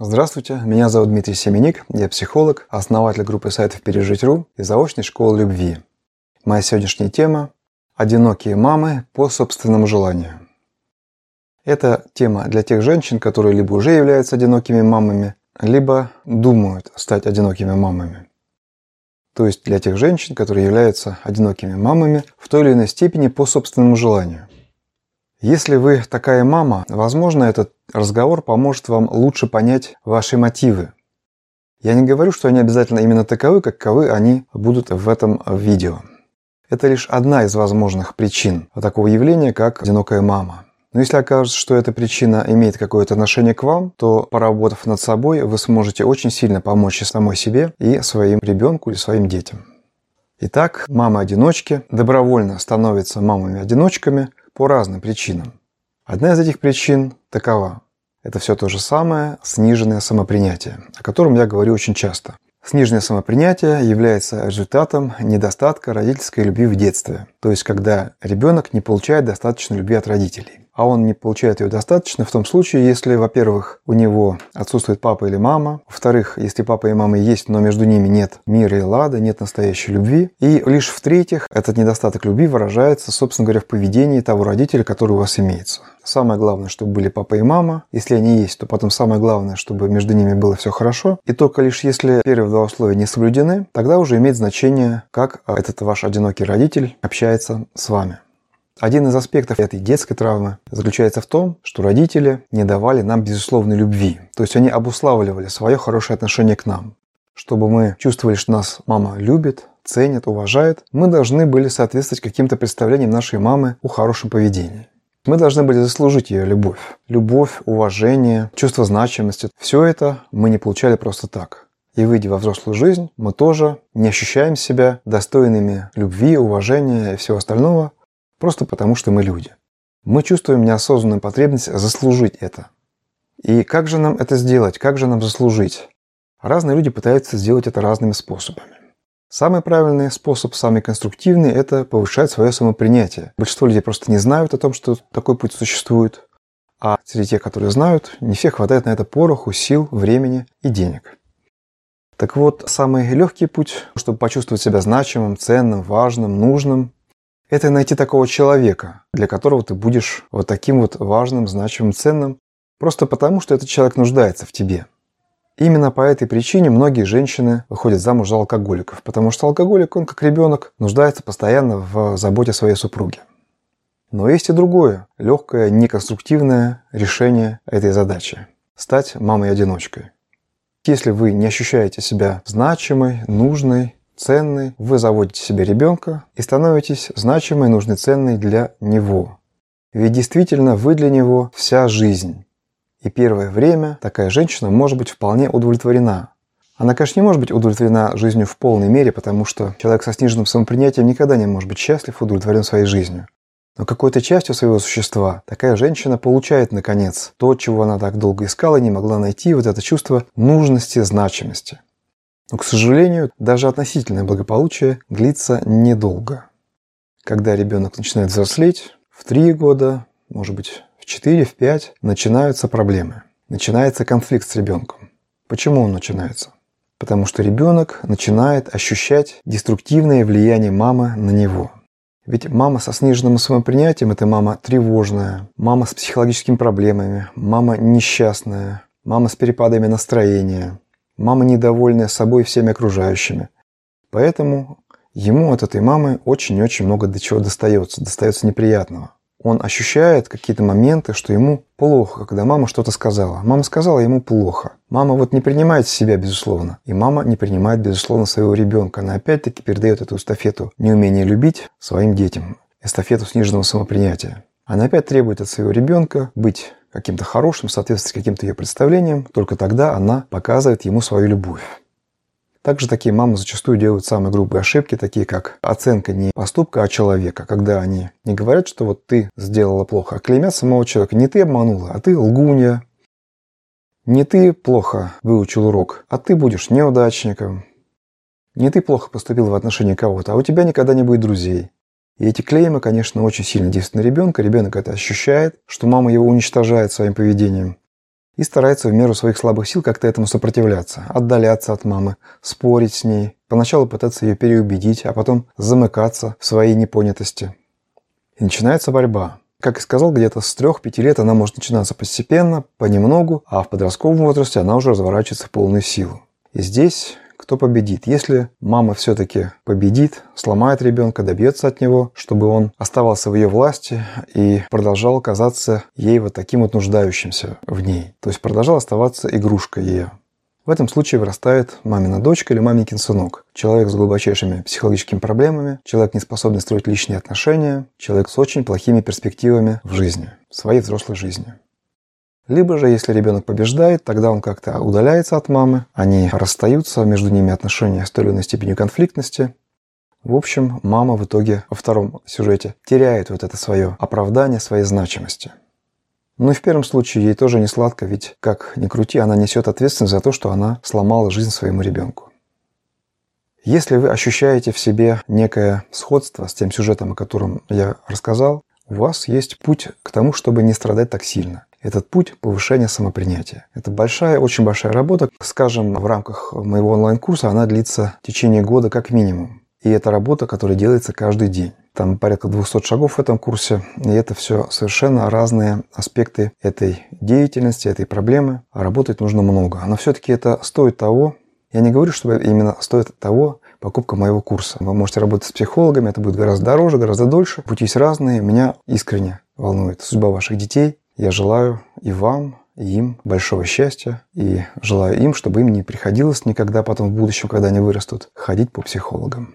Здравствуйте, меня зовут Дмитрий Семеник, я психолог, основатель группы сайтов «Пережить.ру» и заочной школы любви. Моя сегодняшняя тема – «Одинокие мамы по собственному желанию». Это тема для тех женщин, которые либо уже являются одинокими мамами, либо думают стать одинокими мамами. То есть для тех женщин, которые являются одинокими мамами в той или иной степени по собственному желанию. Если вы такая мама, возможно, этот разговор поможет вам лучше понять ваши мотивы. Я не говорю, что они обязательно именно таковы, каковы они будут в этом видео. Это лишь одна из возможных причин такого явления, как одинокая мама. Но если окажется, что эта причина имеет какое-то отношение к вам, то, поработав над собой, вы сможете очень сильно помочь и самой себе, и своим ребенку или своим детям. Итак, мамы-одиночки добровольно становятся мамами-одиночками – по разным причинам. Одна из этих причин такова. Это все то же самое сниженное самопринятие, о котором я говорю очень часто. Сниженное самопринятие является результатом недостатка родительской любви в детстве, то есть когда ребенок не получает достаточно любви от родителей а он не получает ее достаточно в том случае, если, во-первых, у него отсутствует папа или мама, во-вторых, если папа и мама есть, но между ними нет мира и лада, нет настоящей любви, и лишь в-третьих, этот недостаток любви выражается, собственно говоря, в поведении того родителя, который у вас имеется. Самое главное, чтобы были папа и мама. Если они есть, то потом самое главное, чтобы между ними было все хорошо. И только лишь если первые два условия не соблюдены, тогда уже имеет значение, как этот ваш одинокий родитель общается с вами. Один из аспектов этой детской травмы заключается в том, что родители не давали нам безусловной любви. То есть они обуславливали свое хорошее отношение к нам. Чтобы мы чувствовали, что нас мама любит, ценит, уважает, мы должны были соответствовать каким-то представлениям нашей мамы о хорошем поведении. Мы должны были заслужить ее любовь. Любовь, уважение, чувство значимости. Все это мы не получали просто так. И выйдя во взрослую жизнь, мы тоже не ощущаем себя достойными любви, уважения и всего остального, Просто потому, что мы люди. Мы чувствуем неосознанную потребность заслужить это. И как же нам это сделать? Как же нам заслужить? Разные люди пытаются сделать это разными способами. Самый правильный способ, самый конструктивный – это повышать свое самопринятие. Большинство людей просто не знают о том, что такой путь существует. А среди тех, которые знают, не всех хватает на это пороху, сил, времени и денег. Так вот, самый легкий путь, чтобы почувствовать себя значимым, ценным, важным, нужным, это найти такого человека, для которого ты будешь вот таким вот важным, значимым, ценным, просто потому, что этот человек нуждается в тебе. Именно по этой причине многие женщины выходят замуж за алкоголиков, потому что алкоголик, он как ребенок, нуждается постоянно в заботе своей супруги. Но есть и другое, легкое, неконструктивное решение этой задачи – стать мамой-одиночкой. Если вы не ощущаете себя значимой, нужной, ценный, вы заводите себе ребенка и становитесь значимой, нужной, ценной для него. Ведь действительно вы для него вся жизнь. И первое время такая женщина может быть вполне удовлетворена. Она, конечно, не может быть удовлетворена жизнью в полной мере, потому что человек со сниженным самопринятием никогда не может быть счастлив, удовлетворен своей жизнью. Но какой-то частью своего существа такая женщина получает, наконец, то, чего она так долго искала и не могла найти, вот это чувство нужности, значимости. Но, к сожалению, даже относительное благополучие длится недолго. Когда ребенок начинает взрослеть, в 3 года, может быть, в 4, в 5, начинаются проблемы. Начинается конфликт с ребенком. Почему он начинается? Потому что ребенок начинает ощущать деструктивное влияние мамы на него. Ведь мама со сниженным самопринятием – это мама тревожная, мама с психологическими проблемами, мама несчастная, мама с перепадами настроения, Мама недовольная собой и всеми окружающими. Поэтому ему от этой мамы очень-очень много до чего достается, достается неприятного. Он ощущает какие-то моменты, что ему плохо, когда мама что-то сказала. Мама сказала ему плохо. Мама вот не принимает себя, безусловно. И мама не принимает, безусловно, своего ребенка. Она опять-таки передает эту эстафету неумения любить своим детям. Эстафету сниженного самопринятия. Она опять требует от своего ребенка быть каким-то хорошим, соответствовать каким-то ее представлениям, только тогда она показывает ему свою любовь. Также такие мамы зачастую делают самые грубые ошибки, такие как оценка не поступка, а человека, когда они не говорят, что вот ты сделала плохо, а клеймят самого человека. Не ты обманула, а ты лгунья. Не ты плохо выучил урок, а ты будешь неудачником. Не ты плохо поступил в отношении кого-то, а у тебя никогда не будет друзей. И эти клеймы, конечно, очень сильно действуют на ребенка. Ребенок это ощущает, что мама его уничтожает своим поведением. и старается в меру своих слабых сил как-то этому сопротивляться, отдаляться от мамы, спорить с ней, поначалу пытаться ее переубедить, а потом замыкаться в своей непонятости. И начинается борьба. Как и сказал, где-то с трех-пяти лет она может начинаться постепенно, понемногу, а в подростковом возрасте она уже разворачивается в полную силу. И здесь кто победит. Если мама все-таки победит, сломает ребенка, добьется от него, чтобы он оставался в ее власти и продолжал казаться ей вот таким вот нуждающимся в ней. То есть продолжал оставаться игрушкой ее. В этом случае вырастает мамина дочка или маменькин сынок. Человек с глубочайшими психологическими проблемами, человек, не способный строить личные отношения, человек с очень плохими перспективами в жизни, в своей взрослой жизни. Либо же, если ребенок побеждает, тогда он как-то удаляется от мамы, они расстаются, между ними отношения с той или иной степенью конфликтности. В общем, мама в итоге во втором сюжете теряет вот это свое оправдание своей значимости. Ну и в первом случае ей тоже не сладко, ведь как ни крути, она несет ответственность за то, что она сломала жизнь своему ребенку. Если вы ощущаете в себе некое сходство с тем сюжетом, о котором я рассказал, у вас есть путь к тому, чтобы не страдать так сильно. Этот путь повышения самопринятия. Это большая, очень большая работа. Скажем, в рамках моего онлайн-курса она длится в течение года как минимум. И это работа, которая делается каждый день. Там порядка 200 шагов в этом курсе, и это все совершенно разные аспекты этой деятельности, этой проблемы. А работать нужно много. Но все-таки это стоит того, я не говорю, что именно стоит того покупка моего курса. Вы можете работать с психологами, это будет гораздо дороже, гораздо дольше. Пути есть разные. Меня искренне волнует судьба ваших детей. Я желаю и вам, и им большого счастья, и желаю им, чтобы им не приходилось никогда потом в будущем, когда они вырастут, ходить по психологам.